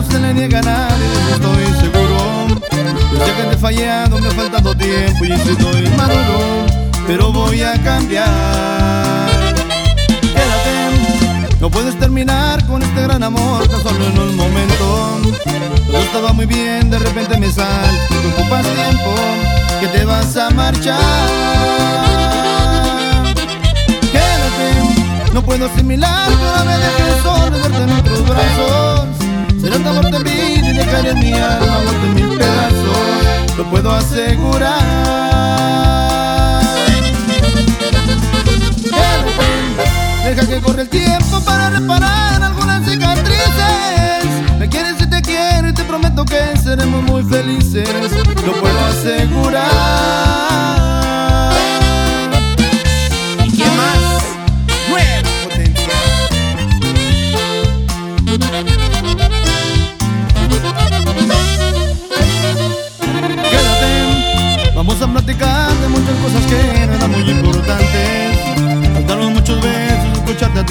no se le niega a nadie, estoy seguro. Yo sé que te he fallado, me ha faltado tiempo y estoy maduro, pero voy a cambiar. Quédate, no puedes terminar con este gran amor tan solo en un momento. Todo estaba muy bien, de repente me sal, te ocupas tiempo, que te vas a marchar. Quédate, no puedo asimilar, cada vez que solo en otros brazos. Tu amor de vida y dejaré mi alma en mil pedazos, lo puedo asegurar. Deja que corre el tiempo para reparar algunas cicatrices. Me quieres y te quiero y te prometo que seremos muy felices, lo puedo asegurar.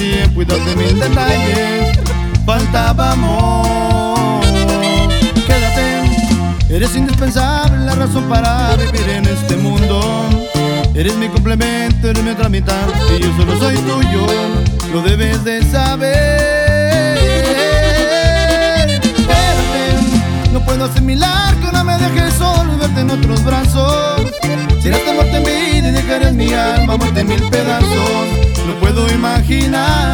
Tiempo y mil detalles. Faltaba amor. Quédate, eres indispensable, la razón para vivir en este mundo. Eres mi complemento, eres mi otra mitad y yo solo soy tuyo. Lo debes de saber. Quédate, no puedo asimilar que no me dejes solo y verte en otros brazos. Serás esta muerte en vida y dejarás mi alma muerta en mil pedazos. No puedo imaginar.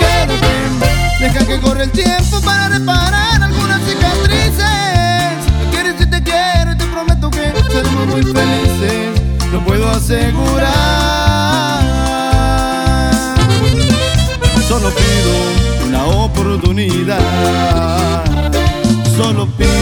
Quédate, deja que corre el tiempo para reparar algunas cicatrices. Me quieres y te quiero y te prometo que seremos muy felices. Lo puedo asegurar. Solo pido una oportunidad. Solo pido